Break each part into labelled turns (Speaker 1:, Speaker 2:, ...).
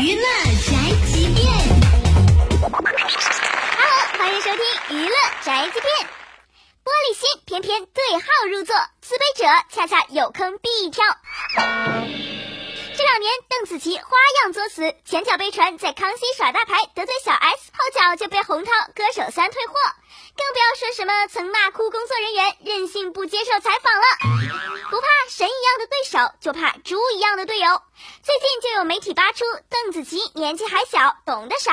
Speaker 1: 娱乐宅急便
Speaker 2: ，Hello，欢迎收听娱乐宅急便。玻璃心偏偏对号入座，自卑者恰恰有坑必跳。这两年，邓紫棋花样作死，前脚被传在康熙耍大牌得罪小 S，后脚就被洪涛歌手三退货，更什么曾骂哭工作人员任性不接受采访了。不怕神一样的对手，就怕猪一样的队友。最近就有媒体扒出，邓紫棋年纪还小，懂得少，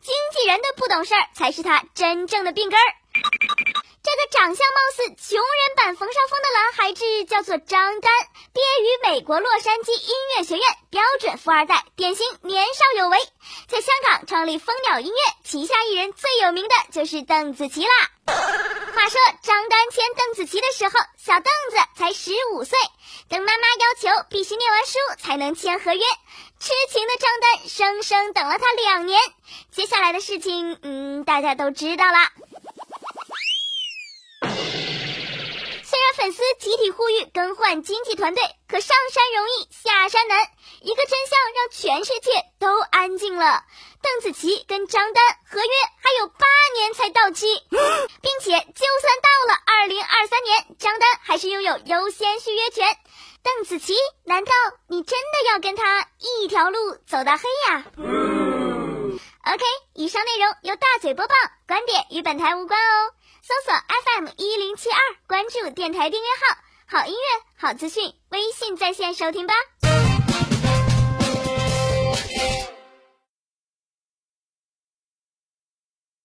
Speaker 2: 经纪人的不懂事儿才是她真正的病根儿。这个长相貌似穷人版冯绍峰的男孩子叫做张丹，毕业于美国洛杉矶音乐学院，标准富二代，典型年少有为，在香港创立蜂鸟音乐，旗下艺人最有名的就是邓紫棋啦。话说张丹签邓紫棋的时候，小邓子才十五岁，等妈妈要求必须念完书才能签合约，痴情的张丹生生等了他两年。接下来的事情，嗯，大家都知道了。粉丝集体呼吁更换经纪团队，可上山容易下山难。一个真相让全世界都安静了：邓紫棋跟张丹合约还有八年才到期，并且就算到了二零二三年，张丹还是拥有优先续约权。邓紫棋，难道你真的要跟他一条路走到黑呀？OK，以上内容由大嘴播报，观点与本台无关哦。搜索 FM 一零七二，关注电台订阅号，好音乐、好资讯，微信在线收听吧。